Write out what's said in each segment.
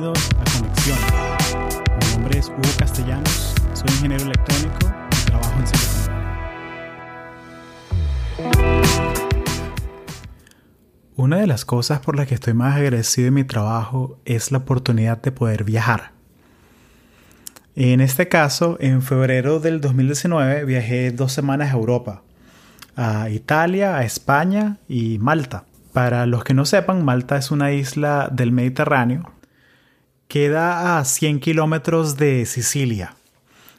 Bienvenidos a. Mi nombre es Hugo Castellanos, soy ingeniero electrónico y trabajo en Silicon Una de las cosas por las que estoy más agradecido en mi trabajo es la oportunidad de poder viajar. En este caso, en febrero del 2019 viajé dos semanas a Europa, a Italia, a España y Malta. Para los que no sepan, Malta es una isla del Mediterráneo. Queda a 100 kilómetros de Sicilia.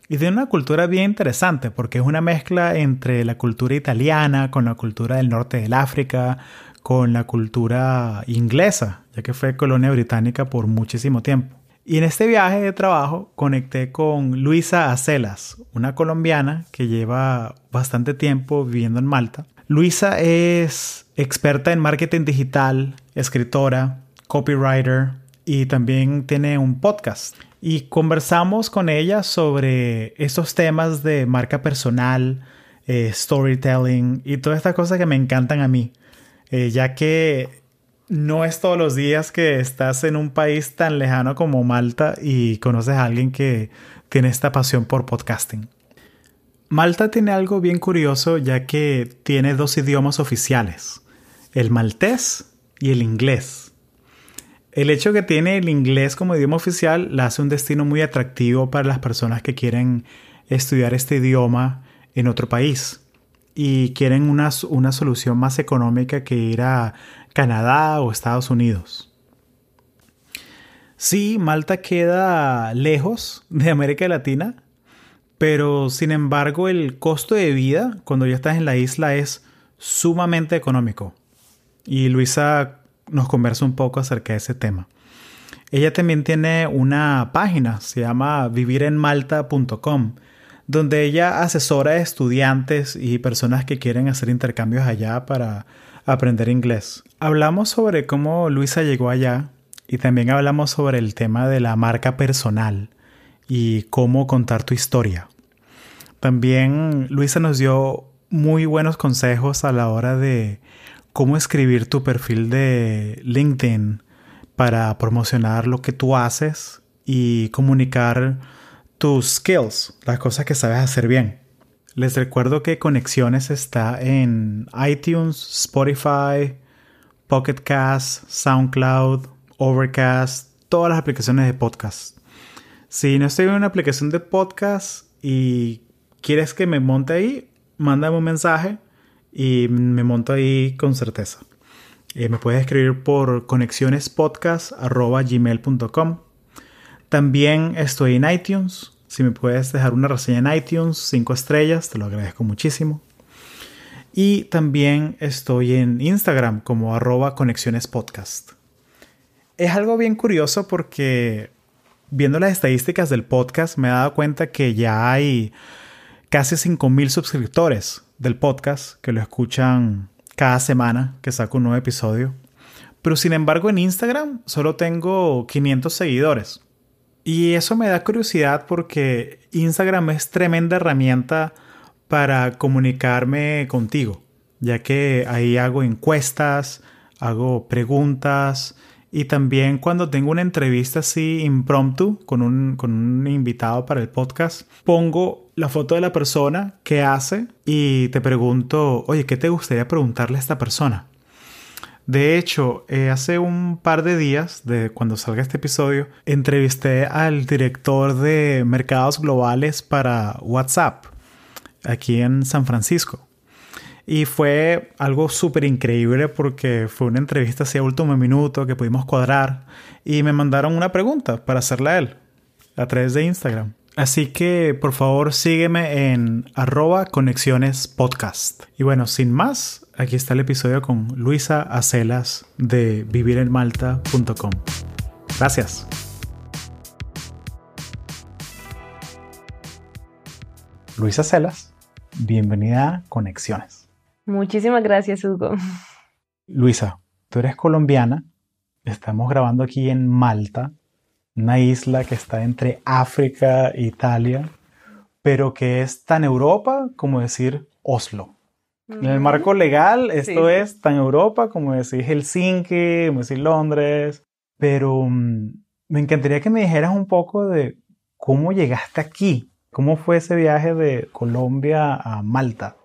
Y de una cultura bien interesante porque es una mezcla entre la cultura italiana con la cultura del norte del África, con la cultura inglesa, ya que fue colonia británica por muchísimo tiempo. Y en este viaje de trabajo conecté con Luisa Acelas, una colombiana que lleva bastante tiempo viviendo en Malta. Luisa es experta en marketing digital, escritora, copywriter y también tiene un podcast. Y conversamos con ella sobre estos temas de marca personal, eh, storytelling y todas estas cosas que me encantan a mí, eh, ya que no es todos los días que estás en un país tan lejano como Malta y conoces a alguien que tiene esta pasión por podcasting. Malta tiene algo bien curioso ya que tiene dos idiomas oficiales el maltés y el inglés. El hecho que tiene el inglés como idioma oficial la hace un destino muy atractivo para las personas que quieren estudiar este idioma en otro país y quieren una, una solución más económica que ir a Canadá o Estados Unidos. Sí, Malta queda lejos de América Latina, pero sin embargo el costo de vida cuando ya estás en la isla es sumamente económico y Luisa nos conversa un poco acerca de ese tema. Ella también tiene una página, se llama vivirenmalta.com, donde ella asesora a estudiantes y personas que quieren hacer intercambios allá para aprender inglés. Hablamos sobre cómo Luisa llegó allá y también hablamos sobre el tema de la marca personal y cómo contar tu historia. También Luisa nos dio muy buenos consejos a la hora de cómo escribir tu perfil de LinkedIn para promocionar lo que tú haces y comunicar tus skills, las cosas que sabes hacer bien. Les recuerdo que Conexiones está en iTunes, Spotify, Pocket Cast, SoundCloud, Overcast, todas las aplicaciones de podcast. Si no estoy en una aplicación de podcast y quieres que me monte ahí, mándame un mensaje y me monto ahí con certeza. Eh, me puedes escribir por conexionespodcast.gmail.com También estoy en iTunes. Si me puedes dejar una reseña en iTunes, 5 estrellas, te lo agradezco muchísimo. Y también estoy en Instagram como arroba conexionespodcast. Es algo bien curioso porque viendo las estadísticas del podcast me he dado cuenta que ya hay casi 5.000 suscriptores del podcast que lo escuchan cada semana que saco un nuevo episodio. Pero sin embargo en Instagram solo tengo 500 seguidores. Y eso me da curiosidad porque Instagram es tremenda herramienta para comunicarme contigo, ya que ahí hago encuestas, hago preguntas y también cuando tengo una entrevista así impromptu con un, con un invitado para el podcast, pongo la foto de la persona que hace y te pregunto, oye, ¿qué te gustaría preguntarle a esta persona? De hecho, eh, hace un par de días, de cuando salga este episodio, entrevisté al director de mercados globales para WhatsApp, aquí en San Francisco. Y fue algo súper increíble porque fue una entrevista así a último minuto que pudimos cuadrar y me mandaron una pregunta para hacerla a él a través de Instagram. Así que por favor sígueme en arroba conexiones podcast. Y bueno, sin más, aquí está el episodio con Luisa Acelas de vivirenmalta.com. Gracias. Luisa Acelas, bienvenida a Conexiones. Muchísimas gracias, Hugo. Luisa, tú eres colombiana, estamos grabando aquí en Malta, una isla que está entre África e Italia, pero que es tan Europa como decir Oslo. En el marco legal, esto es tan Europa como decir Helsinki, como decir Londres, pero mm, me encantaría que me dijeras un poco de cómo llegaste aquí. ¿Cómo fue ese viaje de Colombia a Malta?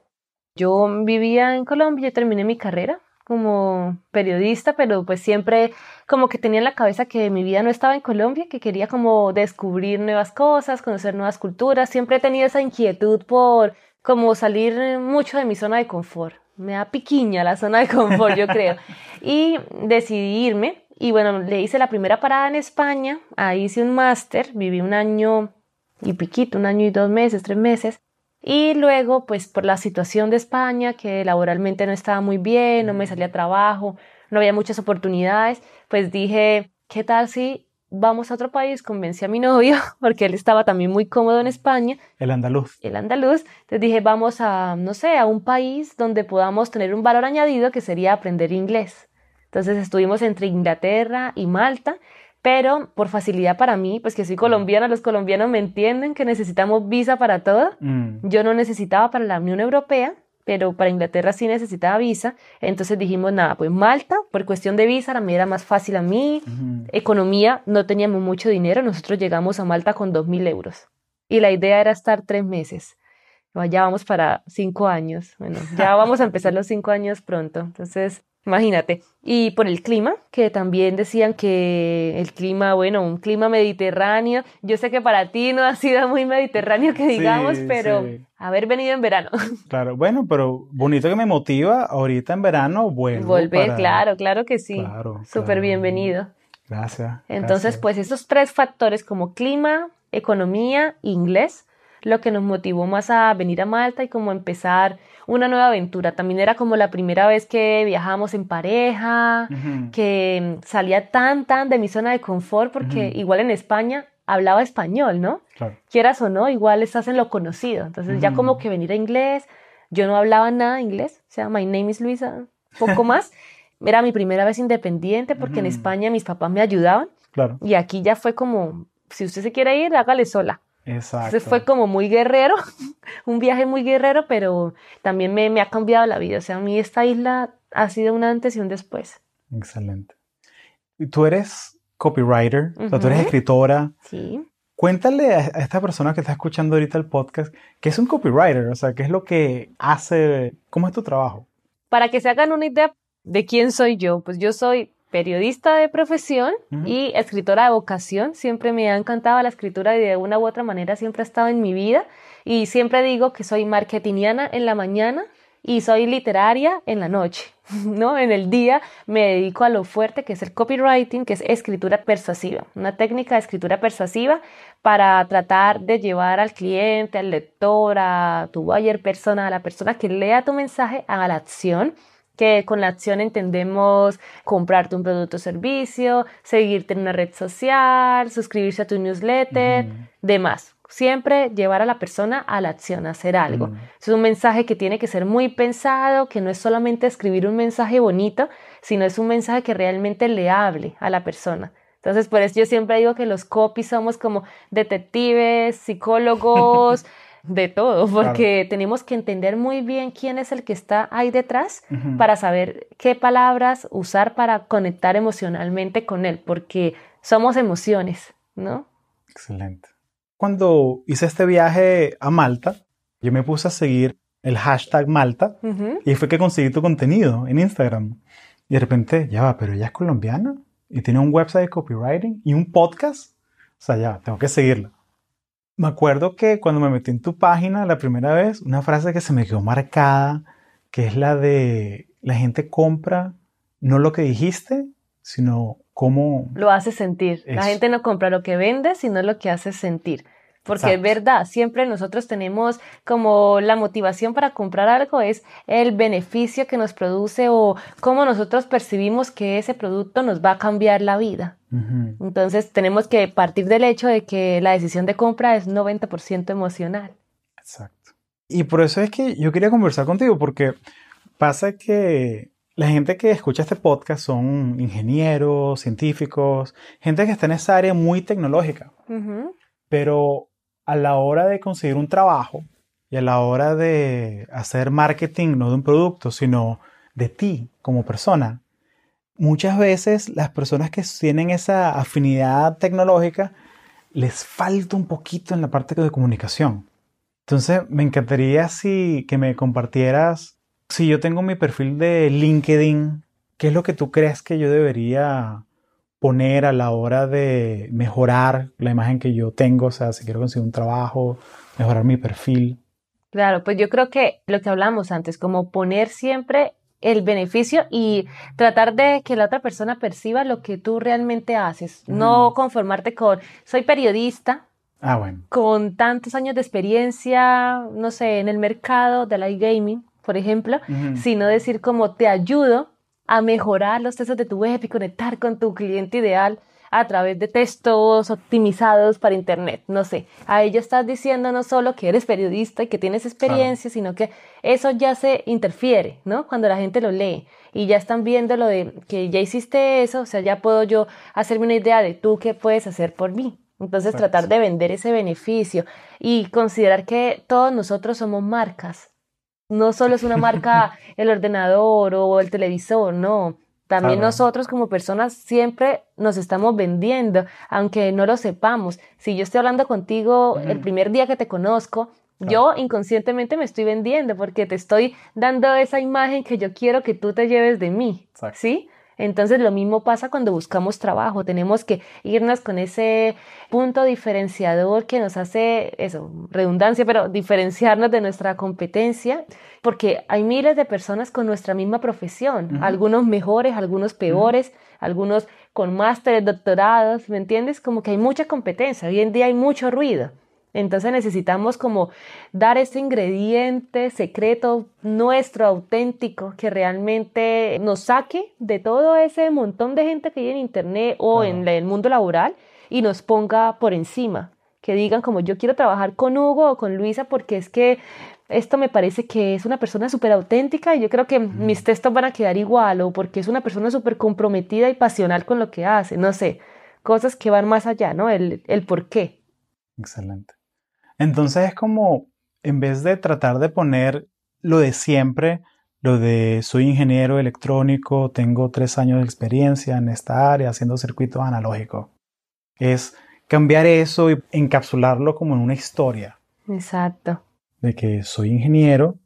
Yo vivía en Colombia, yo terminé mi carrera como periodista, pero pues siempre como que tenía en la cabeza que mi vida no estaba en Colombia, que quería como descubrir nuevas cosas, conocer nuevas culturas. Siempre he tenido esa inquietud por como salir mucho de mi zona de confort. Me da piquiña la zona de confort, yo creo. Y decidí irme y bueno, le hice la primera parada en España, ahí hice un máster, viví un año y piquito, un año y dos meses, tres meses. Y luego, pues por la situación de España, que laboralmente no estaba muy bien, no me salía trabajo, no había muchas oportunidades, pues dije, ¿qué tal si vamos a otro país? Convencí a mi novio, porque él estaba también muy cómodo en España. El andaluz. El andaluz. Entonces dije, vamos a, no sé, a un país donde podamos tener un valor añadido que sería aprender inglés. Entonces estuvimos entre Inglaterra y Malta, pero por facilidad para mí, pues que soy colombiana, los colombianos me entienden que necesitamos visa para todo. Mm. Yo no necesitaba para la Unión Europea, pero para Inglaterra sí necesitaba visa. Entonces dijimos, nada, pues Malta, por cuestión de visa, mí era más fácil a mí. Economía, no teníamos mucho dinero, nosotros llegamos a Malta con 2.000 euros. Y la idea era estar tres meses. Ya vamos para cinco años. Bueno, ya vamos a empezar los cinco años pronto. Entonces, Imagínate. Y por el clima, que también decían que el clima, bueno, un clima mediterráneo. Yo sé que para ti no ha sido muy mediterráneo que digamos, pero haber venido en verano. Claro, bueno, pero bonito que me motiva ahorita en verano vuelvo. Volver, claro, claro que sí. Claro, Súper bienvenido. Gracias. Entonces, pues esos tres factores como clima, economía, inglés, lo que nos motivó más a venir a Malta y como empezar una nueva aventura. También era como la primera vez que viajábamos en pareja, que salía tan, tan de mi zona de confort, porque igual en España hablaba español, ¿no? Quieras o no, igual estás en lo conocido. Entonces ya como que venir a inglés, yo no hablaba nada de inglés, o sea, my name is Luisa, poco más. Era mi primera vez independiente porque en España mis papás me ayudaban. Claro. Y aquí ya fue como, si usted se quiere ir, hágale sola. Exacto. Entonces fue como muy guerrero, un viaje muy guerrero, pero también me, me, ha cambiado la vida. O sea, a mí esta isla ha sido un antes y un después. Excelente. Tú eres copywriter, o sea, tú eres escritora. Sí. Cuéntale a, esta persona que está escuchando ahorita el podcast, ¿qué es un copywriter? O sea, ¿qué es lo que hace? ¿Cómo es tu trabajo? Para que se hagan una idea de quién soy yo, pues yo soy periodista de profesión y escritora de vocación. Siempre me ha encantado la escritura y de una u otra manera siempre ha estado en mi vida. Y siempre digo que soy marketingiana en la mañana y soy literaria en la noche, ¿no? En el día me dedico a lo fuerte que es el copywriting, que es escritura persuasiva, una técnica de escritura persuasiva para tratar de llevar al cliente, al lector, a tu buyer persona, a la persona que lea tu mensaje a la acción que con la acción entendemos comprarte un producto o servicio, seguirte en una red social, suscribirse a tu newsletter, demás. Siempre llevar a la persona a la acción, a hacer algo. Es un mensaje que tiene que ser muy pensado, que no es solamente escribir un mensaje bonito, sino es un mensaje que realmente le hable a la persona. Entonces, por eso yo siempre digo que los copies somos como detectives, psicólogos, de todo, porque tenemos que entender muy bien quién es el que está ahí detrás para saber qué palabras usar para conectar emocionalmente con él, porque somos emociones, ¿no? Excelente. Cuando hice este viaje a Malta, yo me puse a seguir el hashtag Malta y fue que conseguí tu contenido en Instagram. Y de repente, ya va, pero ella es colombiana y tiene un website de copywriting y un podcast. O sea, ya, tengo que seguirla. Me acuerdo que cuando me metí en tu página la primera vez, una frase que se me quedó marcada, que es la de la gente compra no lo que dijiste, sino cómo... Lo hace sentir. La gente no compra lo que vende, sino lo que hace sentir. Porque es verdad, siempre nosotros tenemos como la motivación para comprar algo es el beneficio que nos produce o cómo nosotros percibimos que ese producto nos va a cambiar la vida. Entonces tenemos que partir del hecho de que la decisión de compra es 90% emocional. Exacto. Y por eso es que yo quería conversar contigo porque pasa que la gente que escucha este podcast son ingenieros, científicos, gente que está en esa área muy tecnológica. Pero a la hora de conseguir un trabajo y a la hora de hacer marketing, no de un producto, sino de ti como persona, muchas veces las personas que tienen esa afinidad tecnológica les falta un poquito en la parte de comunicación. Entonces, me encantaría si que me compartieras, si yo tengo mi perfil de LinkedIn, ¿qué es lo que tú crees que yo debería poner a la hora de mejorar la imagen que yo tengo? O sea, si quiero conseguir un trabajo, mejorar mi perfil. Claro, pues yo creo que lo que hablamos antes, como poner siempre el beneficio y tratar de que la otra persona perciba lo que tú realmente haces, no conformarte con soy periodista, ah, bueno. con tantos años de experiencia, no sé, en el mercado del iGaming, por ejemplo, sino decir como te ayudo a mejorar los textos de tu web y conectar con tu cliente ideal a través de textos optimizados para Internet. No sé, a ella estás diciendo no solo que eres periodista y que tienes experiencia, sino que eso ya se interfiere, ¿no? Cuando la gente lo lee y ya están viendo lo de que ya hiciste eso, o sea, ya puedo yo hacerme una idea de tú qué puedes hacer por mí. Entonces tratar de vender ese beneficio y considerar que todos nosotros somos marcas. No solo es una marca el ordenador o el televisor, no también nosotros como personas siempre nos estamos vendiendo, aunque no lo sepamos. Si yo estoy hablando contigo el primer día que te conozco, yo inconscientemente me estoy vendiendo porque te estoy dando esa imagen que yo quiero que tú te lleves de mí. ¿Sí? Entonces lo mismo pasa cuando buscamos trabajo, tenemos que irnos con ese punto diferenciador que nos hace eso, redundancia, pero diferenciarnos de nuestra competencia, porque hay miles de personas con nuestra misma profesión, algunos mejores, algunos peores, algunos con másteres, doctorados, ¿me entiendes? Como que hay mucha competencia, hoy en día hay mucho ruido. Entonces necesitamos como dar ese ingrediente secreto nuestro, auténtico, que realmente nos saque de todo ese montón de gente que hay en Internet o en el mundo laboral y nos ponga por encima. Que digan como yo quiero trabajar con Hugo o con Luisa porque es que esto me parece que es una persona súper auténtica y yo creo que mis textos van a quedar igual o porque es una persona súper comprometida y pasional con lo que hace, no sé, cosas que van más allá, ¿no? El, el por qué. Excelente. Entonces es como, en vez de tratar de poner lo de siempre, lo de soy ingeniero electrónico, tengo tres años de experiencia en esta área haciendo circuitos analógicos, es cambiar eso y encapsularlo como en una historia. Exacto. De que soy ingeniero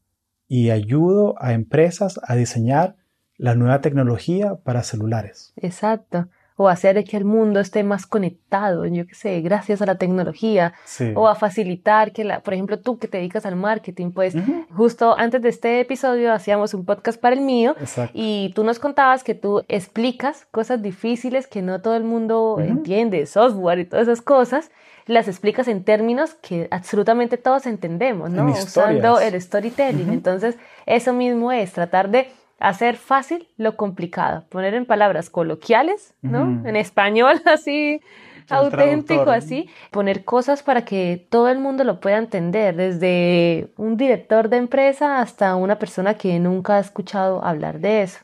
y ayudo a empresas a diseñar la nueva tecnología para celulares. Exacto o hacer que el mundo esté más conectado, yo qué sé, gracias a la tecnología, o a facilitar que, la, por ejemplo, tú que te dedicas al marketing, pues justo antes de este episodio hacíamos un podcast para el mío y tú nos contabas que tú explicas cosas difíciles que no todo el mundo entiende, software y todas esas cosas, las explicas en términos que absolutamente todos entendemos, ¿no? Usando el storytelling. Entonces, eso mismo es tratar de hacer fácil lo complicado, poner en palabras coloquiales, ¿no? En español así, auténtico así, poner cosas para que todo el mundo lo pueda entender, desde un director de empresa hasta una persona que nunca ha escuchado hablar de eso.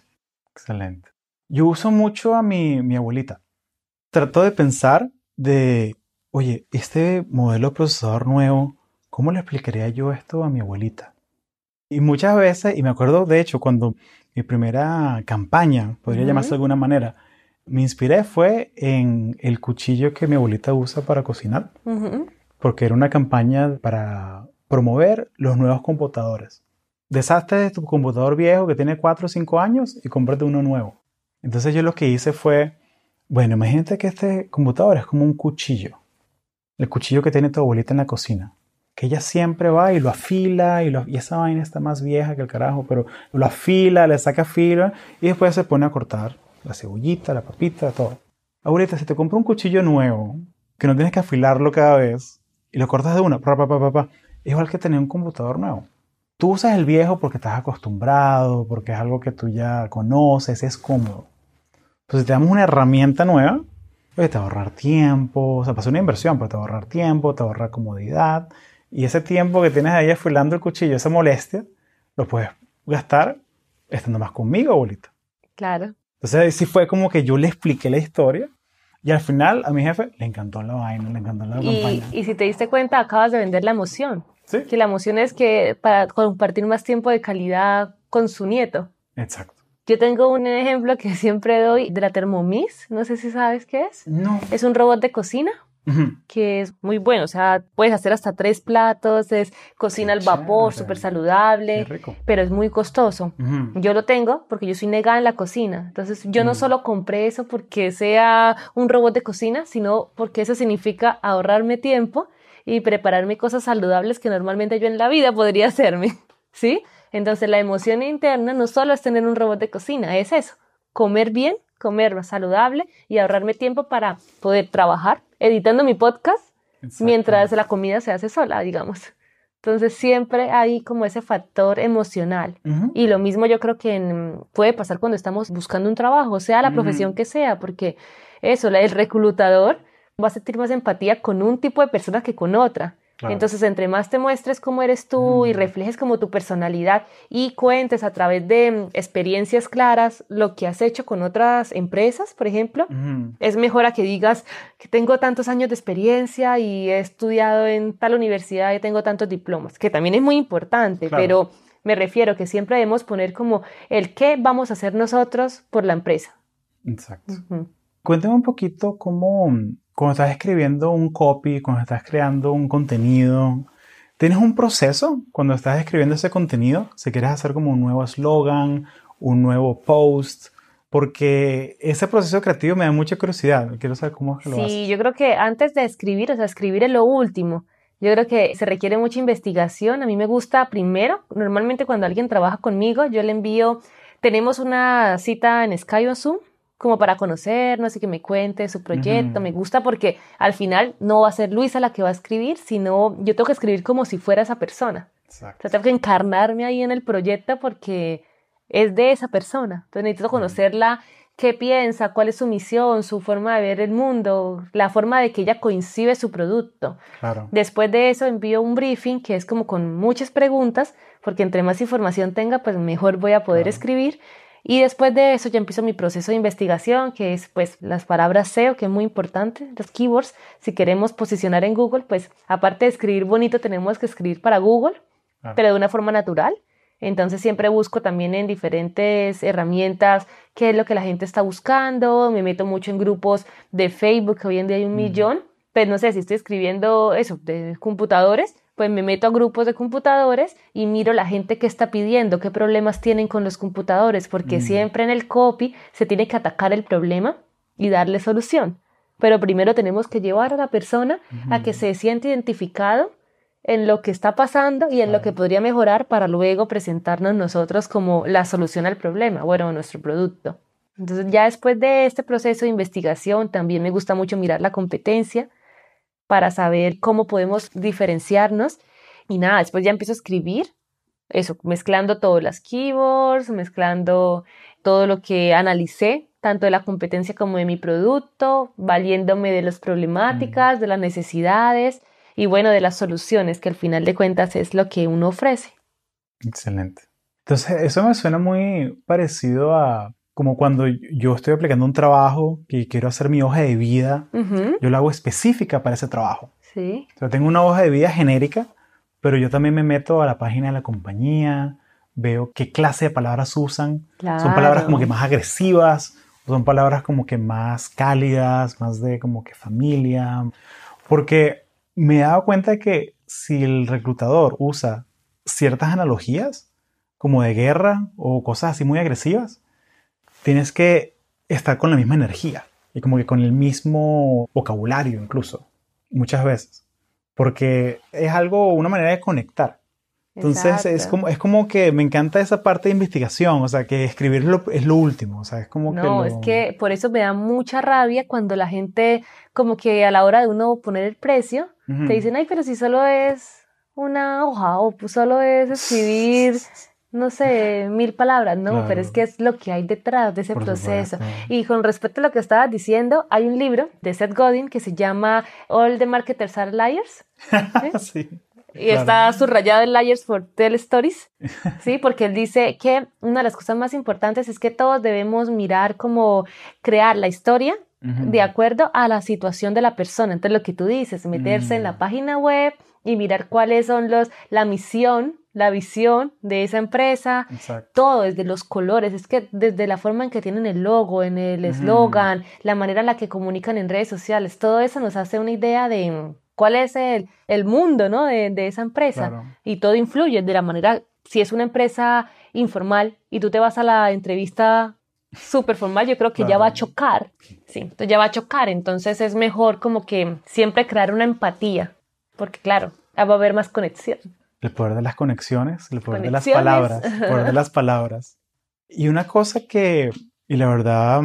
Excelente. Yo uso mucho a mi, mi abuelita. Trato de pensar de, oye, este modelo procesador nuevo, ¿cómo le explicaría yo esto a mi abuelita? Y muchas veces, y me acuerdo de hecho cuando mi primera campaña, podría llamarse de alguna manera, me inspiré fue en el cuchillo que mi abuelita usa para cocinar, porque era una campaña para promover los nuevos computadores. Deshazte de tu computador viejo que tiene 4 o 5 años y cómprate uno nuevo. Entonces yo lo que hice fue, bueno, imagínate que este computador es como un cuchillo, el cuchillo que tiene tu abuelita en la cocina que ella siempre va y lo afila y, lo, y, esa vaina está más vieja que el carajo, pero lo afila, le saca fila y después se pone a cortar la cebollita, la papita, todo. Abuelita, si te compro un cuchillo nuevo, que no tienes que afilarlo cada vez y lo cortas de una, pa, pa, pa, pa, es igual que tener un computador nuevo. Tú usas el viejo porque estás acostumbrado, porque es algo que tú ya conoces, es cómodo. Entonces, si te damos una herramienta nueva, pues te va a ahorrar tiempo, o sea, pasa una inversión, pero te ahorrar tiempo, te ahorrar comodidad y ese tiempo que tienes ahí afilando el cuchillo, esa molestia, lo puedes gastar estando más conmigo, abuelita. Claro. Entonces, sí fue como que yo le expliqué la historia y al final a mi jefe le encantó la vaina, le encantó la y, Y si te diste cuenta, acabas de vender la emoción. ¿Sí? Que la emoción es que para compartir más tiempo de calidad con su nieto. Exacto. Yo tengo un ejemplo que siempre doy de la Thermomix, no sé si sabes qué es. No. Es un robot de cocina que es muy bueno, o sea, puedes hacer hasta tres platos, es cocina al vapor, súper saludable, pero es muy costoso. Yo lo tengo porque yo soy negada en la cocina, entonces yo no mm. solo compré eso porque sea un robot de cocina, sino porque eso significa ahorrarme tiempo y prepararme cosas saludables que normalmente yo en la vida podría hacerme, ¿sí? Entonces la emoción interna no solo es tener un robot de cocina, es eso, comer bien, comer saludable y ahorrarme tiempo para poder trabajar editando mi podcast mientras la comida se hace sola, digamos. Entonces siempre hay como ese factor emocional. Y lo mismo yo creo que puede pasar cuando estamos buscando un trabajo, sea la profesión que sea, porque eso, el reclutador va a sentir más empatía con un tipo de persona que con otra. Entonces, entre más te muestres cómo eres tú y reflejes como tu personalidad y cuentes a través de mm, experiencias claras lo que has hecho con otras empresas, por ejemplo, es mejor a que digas que tengo tantos años de experiencia y he estudiado en tal universidad y tengo tantos diplomas, que también es muy importante, pero me refiero que siempre debemos poner como el qué vamos a hacer nosotros por la empresa. Exacto. Cuéntame un poquito cómo cuando estás escribiendo un copy, cuando estás creando un contenido, ¿tienes un proceso cuando estás escribiendo ese contenido? Si quieres hacer como un nuevo eslogan, un nuevo post, porque ese proceso creativo me da mucha curiosidad. Quiero saber cómo es que lo haces. Sí, yo creo que antes de escribir, o sea, escribir es lo último. Yo creo que se requiere mucha investigación. A mí me gusta primero, normalmente cuando alguien trabaja conmigo, yo le envío, tenemos una cita en Skype o Zoom, como para conocernos y que me cuente su proyecto. Me gusta porque al final no va a ser Luisa la que va a escribir, sino yo tengo que escribir como si fuera esa persona. Exacto. O sea, tengo que encarnarme ahí en el proyecto porque es de esa persona. Entonces necesito conocerla, qué piensa, cuál es su misión, su forma de ver el mundo, la forma de que ella coincide su producto. Claro. Después de eso envío un briefing que es como con muchas preguntas, porque entre más información tenga, pues mejor voy a poder escribir. Y después de eso ya empiezo mi proceso de investigación, que es pues las palabras SEO, que es muy importante, los keywords. Si queremos posicionar en Google, pues aparte de escribir bonito, tenemos que escribir para Google, pero de una forma natural. Entonces siempre busco también en diferentes herramientas qué es lo que la gente está buscando. Me meto mucho en grupos de Facebook, que hoy en día hay un millón. Pues no sé, si estoy escribiendo eso, de computadores, pues me meto a grupos de computadores y miro la gente que está pidiendo, qué problemas tienen con los computadores, porque mm. siempre en el copy se tiene que atacar el problema y darle solución. Pero primero tenemos que llevar a la persona a que se siente identificado en lo que está pasando y en lo que podría mejorar para luego presentarnos nosotros como la solución al problema, bueno, nuestro producto. Entonces ya después de este proceso de investigación también me gusta mucho mirar la competencia, para saber cómo podemos diferenciarnos. Y nada, después ya empiezo a escribir, eso, mezclando todas las keywords, mezclando todo lo que analicé, tanto de la competencia como de mi producto, valiéndome de las problemáticas, mm. de las necesidades y bueno, de las soluciones, que al final de cuentas es lo que uno ofrece. Excelente. Entonces, eso me suena muy parecido a como cuando yo estoy aplicando un trabajo y quiero hacer mi hoja de vida, yo la hago específica para ese trabajo. Sí. O sea, tengo una hoja de vida genérica, pero yo también me meto a la página de la compañía, veo qué clase de palabras usan. Son palabras como que más agresivas, son palabras como que más cálidas, más de como que familia. Porque me he dado cuenta de que si el reclutador usa ciertas analogías, como de guerra o cosas así muy agresivas, tienes que estar con la misma energía y como que con el mismo vocabulario incluso, muchas veces, porque es algo, una manera de conectar. Entonces es como, es como que me encanta esa parte de investigación, o sea, que escribirlo es lo último, o sea, es como no, que... No, es que por eso me da mucha rabia cuando la gente, como que a la hora de uno poner el precio, te dicen, ay, pero si solo es una hoja o solo es escribir no sé, mil palabras, no, pero es que es lo que hay detrás de ese proceso. Y con respecto a lo que estabas diciendo, hay un libro de Seth Godin que se llama All the Marketers Are Liars. ¿sí? Y está subrayado en Liars for Tell Stories, ¿sí? Porque él dice que una de las cosas más importantes es que todos debemos mirar cómo crear la historia de acuerdo a la situación de la persona. Entonces, lo que tú dices, meterse en la mm. página web y mirar cuáles son los, la misión la visión de esa empresa, todo, desde los colores, es que desde la forma en que tienen el logo, en el eslogan, la manera en la que comunican en redes sociales, todo eso nos hace una idea de cuál es el, el mundo ¿no? de, de esa empresa. Y todo influye de la manera, si es una empresa informal y tú te vas a la entrevista súper formal, yo creo que ya va a chocar, sí, entonces ya va a chocar, entonces es mejor como que siempre crear una empatía, porque claro, va a haber más conexión. El poder de las conexiones, el poder de las palabras, el poder de las palabras. Y una cosa que, y la verdad,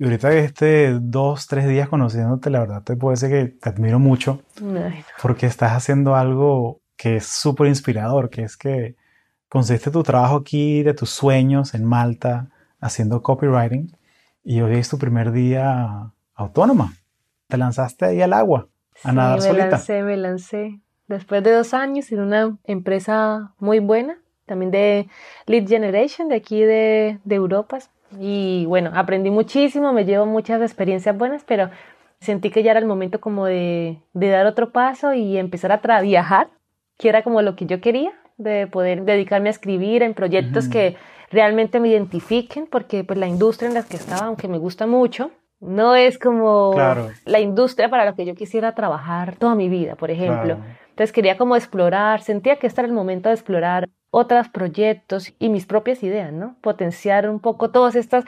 ahorita este dos, tres días conociéndote, la verdad te puedo decir que te admiro mucho, porque estás haciendo algo que es súper inspirador, que es que conseguiste tu trabajo aquí de tus sueños en Malta, haciendo copywriting, y hoy es tu primer día autónoma. Te lanzaste ahí al agua, a sí, nadar me solita. lancé, me lancé después de dos años en una empresa muy buena, también de lead generation de aquí de, de Europa. Y bueno, aprendí muchísimo, me llevo muchas experiencias buenas, pero sentí que ya era el momento como de, de dar otro paso y empezar a viajar, que era como lo que yo quería, de poder dedicarme a escribir en proyectos que realmente me identifiquen, porque pues la industria en la que estaba, aunque me gusta mucho, no es como la industria para la que yo quisiera trabajar toda mi vida, por ejemplo. Entonces quería como explorar, sentía que este era el momento de explorar otros proyectos y mis propias ideas, ¿no? Potenciar un poco todas estas.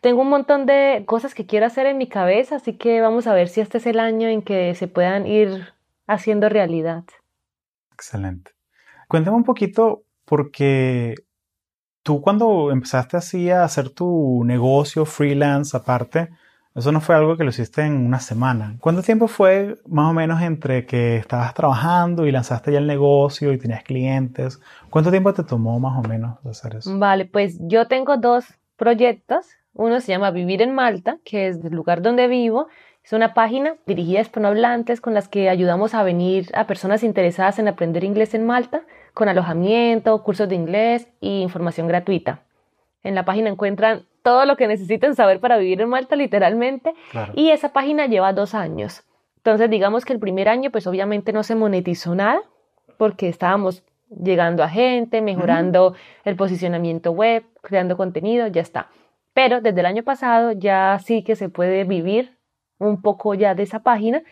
Tengo un montón de cosas que quiero hacer en mi cabeza, así que vamos a ver si este es el año en que se puedan ir haciendo realidad. Excelente. Cuéntame un poquito, porque tú cuando empezaste así a hacer tu negocio freelance aparte, eso no fue algo que lo hiciste en una semana. ¿Cuánto tiempo fue más o menos entre que estabas trabajando y lanzaste ya el negocio y tenías clientes? ¿Cuánto tiempo te tomó más o menos hacer eso? Vale, pues yo tengo dos proyectos. Uno se llama Vivir en Malta, que es el lugar donde vivo. Es una página dirigida a hispanohablantes con las que ayudamos a venir a personas interesadas en aprender inglés en Malta, con alojamiento, cursos de inglés e información gratuita. En la página encuentran todo lo que necesiten saber para vivir en Malta, literalmente. Y esa página lleva dos años. Entonces, digamos que el primer año, pues obviamente no se monetizó nada, porque estábamos llegando a gente, mejorando el posicionamiento web, creando contenido, ya está. Pero desde el año pasado ya sí que se puede vivir un poco ya de esa página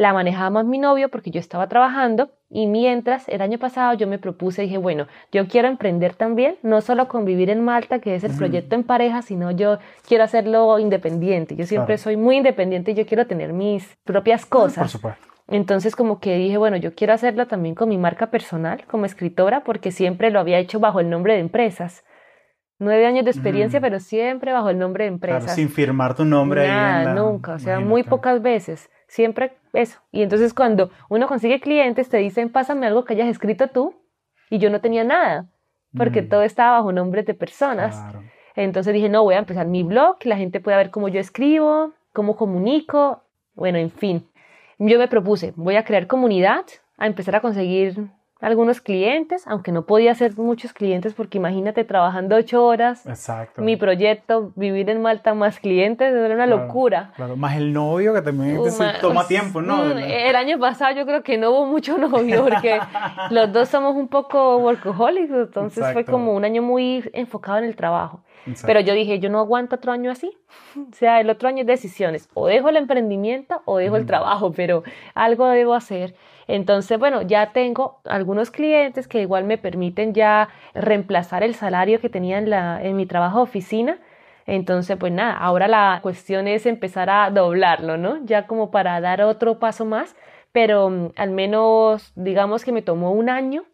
la manejaba más mi novio porque yo estaba trabajando y mientras el año pasado yo me propuse, dije, bueno, yo quiero emprender también, no solo convivir en Malta, que es el proyecto en pareja, sino yo quiero hacerlo independiente. Yo siempre soy muy independiente y yo quiero tener mis propias cosas. Por supuesto. Entonces como que dije, bueno, yo quiero hacerlo también con mi marca personal como escritora porque siempre lo había hecho bajo el nombre de empresas. Nueve años de experiencia, pero siempre bajo el nombre de empresas. Claro, sin firmar tu nombre ahí. En nunca, o sea, muy pocas veces. Siempre eso. Y entonces cuando uno consigue clientes, te dicen, pásame algo que hayas escrito tú. Y yo no tenía nada, porque mm. todo estaba bajo nombres de personas. Entonces dije, no, voy a empezar mi blog, que la gente pueda ver cómo yo escribo, cómo comunico. Bueno, en fin. Yo me propuse, voy a crear comunidad, a empezar a conseguir algunos clientes, aunque no podía hacer muchos clientes porque imagínate trabajando ocho horas. Exacto. Mi proyecto, vivir en Malta más clientes, era una locura. Claro, más el novio que también toma tiempo, ¿no? Mm, el año pasado yo creo que no hubo mucho novio porque los dos somos un poco workaholics, entonces fue como un año muy enfocado en el trabajo. Pero yo dije, yo no aguanto otro año así. O sea, el otro año es decisiones. O dejo el emprendimiento o dejo el trabajo, pero algo debo hacer. Entonces, bueno, ya tengo algunos clientes que igual me permiten ya reemplazar el salario que tenía en, la, en mi trabajo de oficina. Entonces, pues nada, ahora la cuestión es empezar a doblarlo, ¿no? Ya como para dar otro paso más, pero mm, al menos digamos que me tomó un año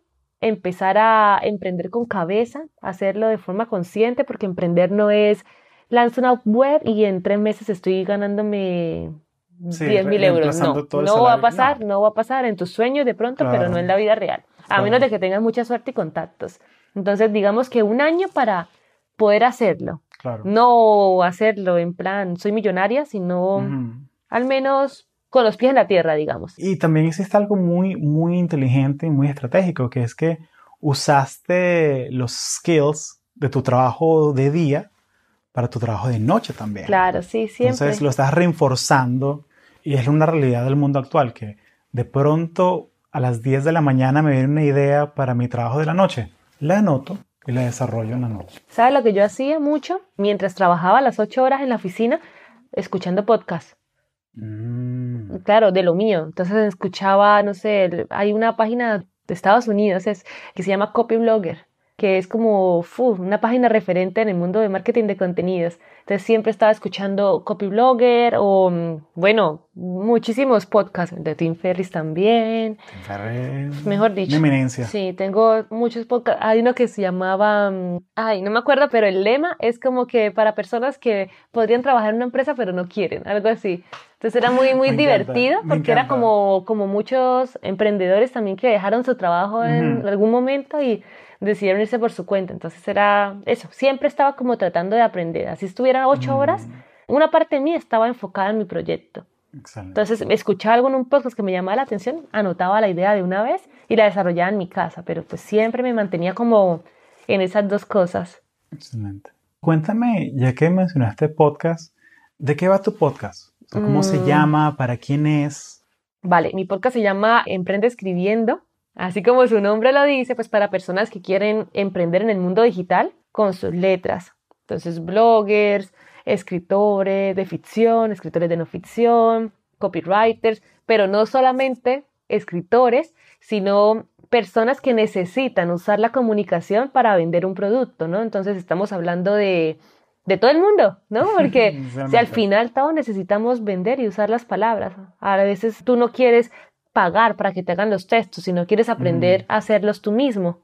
empezar a emprender con cabeza, hacerlo de forma consciente, porque emprender no es lanzo una web y en tres meses estoy ganándome 10 mil euros. No, no va a pasar, no. va a pasar en tus sueños de pronto, pero no en la vida real. A menos de que tengas mucha suerte y contactos. Entonces, digamos que un año para poder hacerlo. No hacerlo en plan, soy millonaria, sino al menos con los pies en la tierra, digamos. Y también existe algo muy, muy inteligente y muy estratégico, que es que usaste los skills de tu trabajo de día para tu trabajo de noche también. Claro, sí, siempre. Entonces lo estás reforzando y es una realidad del mundo actual que de pronto a las 10 de la mañana me viene una idea para mi trabajo de la noche. la anoto y la desarrollo en la noche. ¿Sabes lo que yo hacía mucho? Mientras trabajaba las ocho horas en la oficina, escuchando podcast. Mm. Claro, de lo mío. Entonces escuchaba, no sé, hay una página de Estados Unidos es, que se llama Copy Blogger que es como una página referente en el mundo de marketing de contenidos. Entonces siempre estaba escuchando Copyblogger o, mm, bueno, muchísimos podcasts de Tim Ferris también. Tim Ferris. Mejor dicho. eminencia. Sí, tengo muchos podcasts. Hay uno que se llamaba, mm, ay, no me acuerdo, pero el lema es como que para personas que podrían trabajar en una empresa pero no quieren, algo así. Entonces era muy, muy divertido porque era como, como muchos emprendedores también que dejaron su trabajo en algún momento y decidieron irse por su cuenta. Entonces era eso, siempre estaba como tratando de aprender. Así estuviera ocho mm. horas, una parte de mí estaba enfocada en mi proyecto. Entonces escuchaba algo en un podcast que me llamaba la atención, anotaba la idea de una vez y la desarrollaba en mi casa, pero pues siempre me mantenía como en esas dos cosas. Excelente. Cuéntame, ya que mencionaste podcast, ¿de qué va tu podcast? ¿Cómo se mm. llama? ¿Para quién es? Vale, mi podcast se llama Emprende Escribiendo Así como su nombre lo dice, pues para personas que quieren emprender en el mundo digital con sus letras. Entonces, bloggers, escritores de ficción, escritores de no ficción, copywriters, pero no solamente escritores, sino personas que necesitan usar la comunicación para vender un producto, ¿no? Entonces estamos hablando de, de todo el mundo, ¿no? Porque si al final todos necesitamos vender y usar las palabras. A veces tú no quieres pagar para que te hagan los textos, si no quieres aprender a hacerlos tú mismo.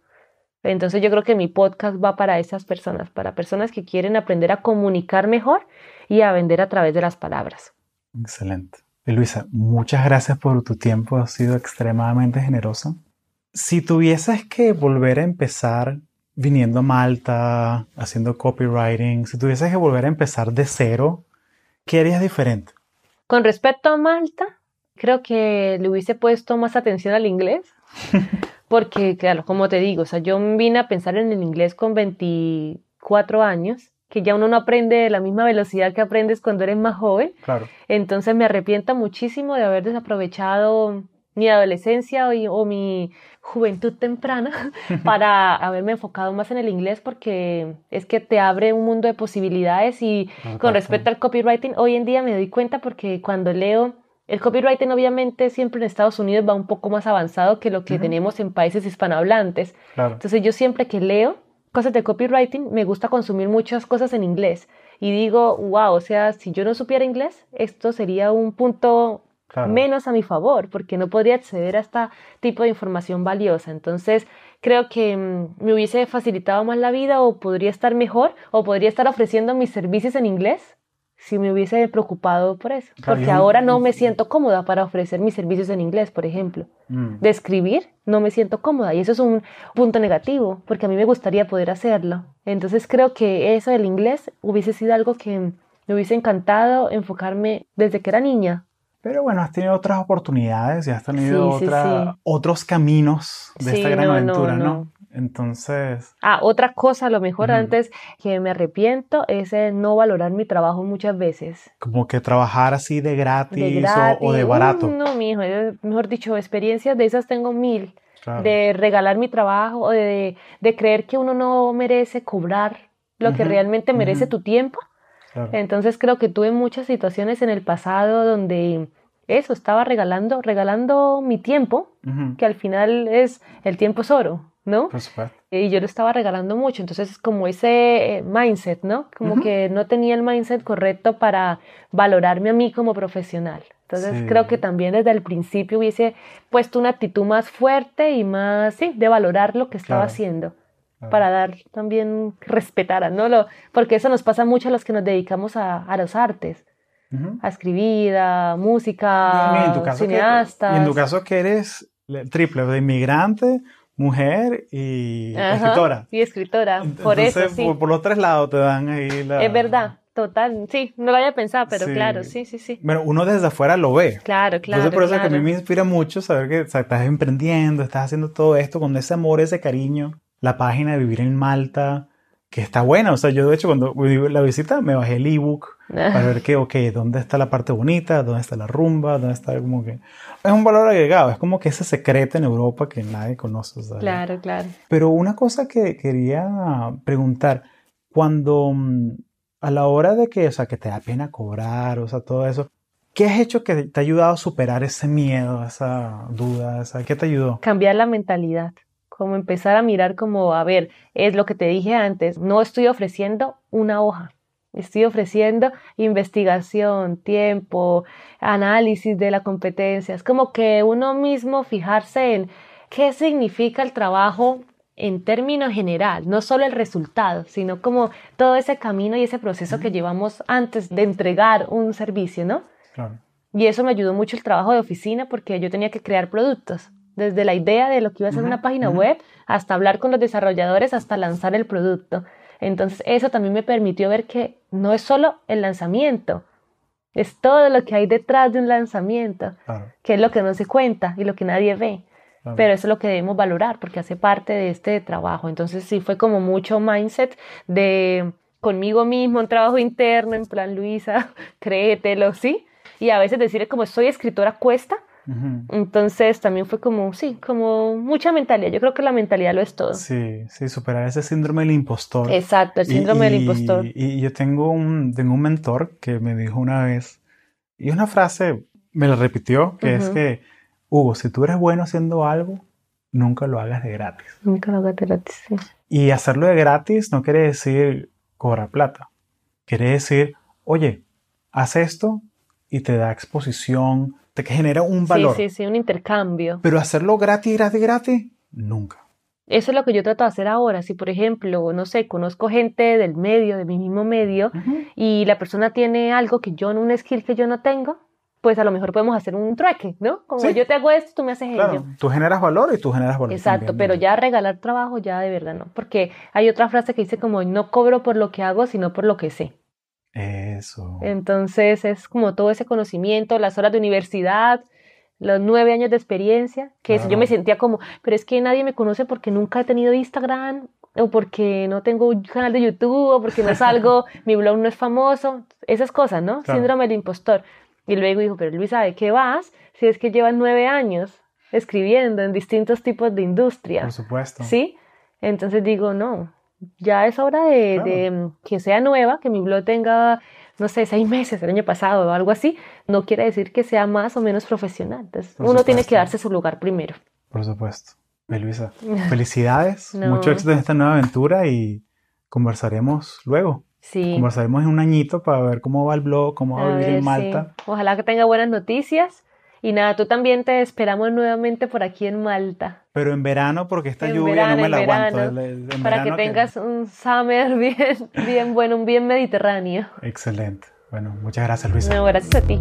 Entonces yo creo que mi podcast va para esas personas, para personas que quieren aprender a comunicar mejor y a vender a través de las palabras. Excelente. Luisa, muchas gracias por tu tiempo, has sido extremadamente generosa. Si tuvieses que volver a empezar viniendo a Malta, haciendo copywriting, si tuvieses que volver a empezar de cero, ¿qué harías diferente? Con respecto a Malta, creo que le hubiese puesto más atención al inglés. Porque, claro, como te digo, o sea, yo vine a pensar en el inglés con 24 años, que ya uno no aprende la misma velocidad que aprendes cuando eres más joven. Claro. Entonces me arrepiento muchísimo de haber desaprovechado mi adolescencia o, mi juventud temprana para haberme enfocado más en el inglés porque es que te abre un mundo de posibilidades y con respecto al copywriting hoy en día me doy cuenta porque cuando leo el copywriting obviamente siempre en Estados Unidos va un poco más avanzado que lo que tenemos en países hispanohablantes. Entonces yo siempre que leo cosas de copywriting me gusta consumir muchas cosas en inglés y digo, wow, o sea, si yo no supiera inglés, esto sería un punto menos a mi favor porque no podría acceder a este tipo de información valiosa. Entonces creo que mm, me hubiese facilitado más la vida o podría estar mejor o podría estar ofreciendo mis servicios en inglés si me hubiese preocupado por eso. Porque ahora no me siento cómoda para ofrecer mis servicios en inglés, por ejemplo. Mm. De escribir no me siento cómoda y eso es un punto negativo, porque a mí me gustaría poder hacerlo. Entonces creo que eso del inglés hubiese sido algo que me hubiese encantado enfocarme desde que era niña. Pero bueno, has tenido otras oportunidades y has tenido otros caminos de esta gran aventura, ¿no? Entonces... Ah, otra cosa a lo mejor antes que me arrepiento es no valorar mi trabajo muchas veces. Como que trabajar así de gratis, O, de barato. no, mi hijo, mejor dicho, experiencias de esas tengo mil. De regalar mi trabajo o de, de, creer que uno no merece cobrar lo que realmente merece tu tiempo. Entonces creo que tuve muchas situaciones en el pasado donde eso, estaba regalando, regalando mi tiempo, que al final es, el tiempo es oro. ¿No? Y yo lo estaba regalando mucho, entonces es como ese eh, mindset, ¿no? Como que no tenía el mindset correcto para valorarme a mí como profesional. Entonces creo que también desde el principio hubiese puesto una actitud más fuerte y más, sí, de valorar lo que estaba haciendo. Para dar también, respetar, ¿no? Lo, porque eso nos pasa mucho a los que nos dedicamos a, a los artes. A escribir, a música, y cineastas. y en tu caso que eres triple, de inmigrante, mujer y escritora. Y escritora, por eso sí. Por, los tres lados te dan ahí la... Es verdad, total, sí, no lo había pensado, pero claro, sí, sí, sí. Bueno, uno desde afuera lo ve. Claro, claro. Entonces por eso que a mí me inspira mucho saber que estás emprendiendo, estás haciendo todo esto con ese amor, ese cariño. La página de Vivir en Malta, que está buena. O sea, yo de hecho cuando la visita me bajé el ebook para ver que, ok, ¿dónde está la parte bonita? ¿Dónde está la rumba? ¿Dónde está como que... Es un valor agregado, es como que ese secreto en Europa que nadie conoce. Claro, claro. Pero una cosa que quería preguntar, cuando mm, a la hora de que, o sea, que te da pena cobrar, o sea, todo eso, ¿Qué has hecho que te ha ayudado a superar ese miedo, esa duda? Esa, ¿Qué te ayudó? Cambiar la mentalidad como empezar a mirar como, a ver, es lo que te dije antes, no estoy ofreciendo una hoja, estoy ofreciendo investigación, tiempo, análisis de la competencia, es como que uno mismo fijarse en qué significa el trabajo en términos general, no solo el resultado, sino como todo ese camino y ese proceso que llevamos antes de entregar un servicio, ¿no? Claro. Y eso me ayudó mucho el trabajo de oficina porque yo tenía que crear productos desde la idea de lo que iba a ser una página web hasta hablar con los desarrolladores hasta lanzar el producto. Entonces eso también me permitió ver que no es solo el lanzamiento, es todo lo que hay detrás de un lanzamiento, que es lo que no se cuenta y lo que nadie ve. Pero eso es lo que debemos valorar porque hace parte de este trabajo. Entonces sí fue como mucho mindset de conmigo mismo, un trabajo interno, en plan Luisa, créetelo, ¿sí? Y a veces decir como soy escritora cuesta, entonces también fue como, sí, como mucha mentalidad. Yo creo que la mentalidad lo es todo. Sí, sí, superar ese síndrome del impostor. Exacto, el síndrome del impostor. Y, yo tengo un, tengo un mentor que me dijo una vez, y una frase me la repitió, que es que, Hugo, si tú eres bueno haciendo algo, nunca lo hagas de gratis. Nunca lo hagas de gratis, sí. Y hacerlo de gratis no quiere decir cobrar plata. Quiere decir, oye, haz esto y te da exposición, te genera un valor. Sí, sí, sí, un intercambio. Pero hacerlo gratis, gratis, gratis, nunca. Eso es lo que yo trato de hacer ahora. Si, por ejemplo, no sé, conozco gente del medio, de mi mismo medio, y la persona tiene algo que yo, un skill que yo no tengo, pues a lo mejor podemos hacer un trueque, ¿no? Como yo te hago esto, tú me haces claro, Tú generas valor y tú generas valor. Exacto, pero ya regalar trabajo ya de verdad no. Porque hay otra frase que dice como no cobro por lo que hago, sino por lo que sé. Eso. Entonces es como todo ese conocimiento, las horas de universidad, los nueve años de experiencia, que yo me sentía como, pero es que nadie me conoce porque nunca he tenido Instagram o porque no tengo un canal de YouTube o porque no salgo, mi blog no es famoso, esas cosas, ¿no? Síndrome del impostor. Y luego dijo, pero Luisa, ¿de qué vas? Si es que llevas nueve años escribiendo en distintos tipos de industria. Por supuesto. ¿Sí? Entonces digo, no, ya es hora de, que sea nueva, que mi blog tenga, no sé, seis meses el año pasado o algo así. No quiere decir que sea más o menos profesional. Entonces, uno tiene que darse su lugar primero. Por supuesto. Luisa, felicidades, mucho éxito en esta nueva aventura y conversaremos luego. Sí. Conversaremos en un añito para ver cómo va el blog, cómo va a, vivir en Malta. Ojalá que tenga buenas noticias y nada, tú también te esperamos nuevamente por aquí en Malta. Pero en verano, porque esta lluvia no me la aguanto. para que tengas un summer bien, bien bueno, un bien mediterráneo. Excelente. Bueno, muchas gracias, Luisa. No, gracias a ti.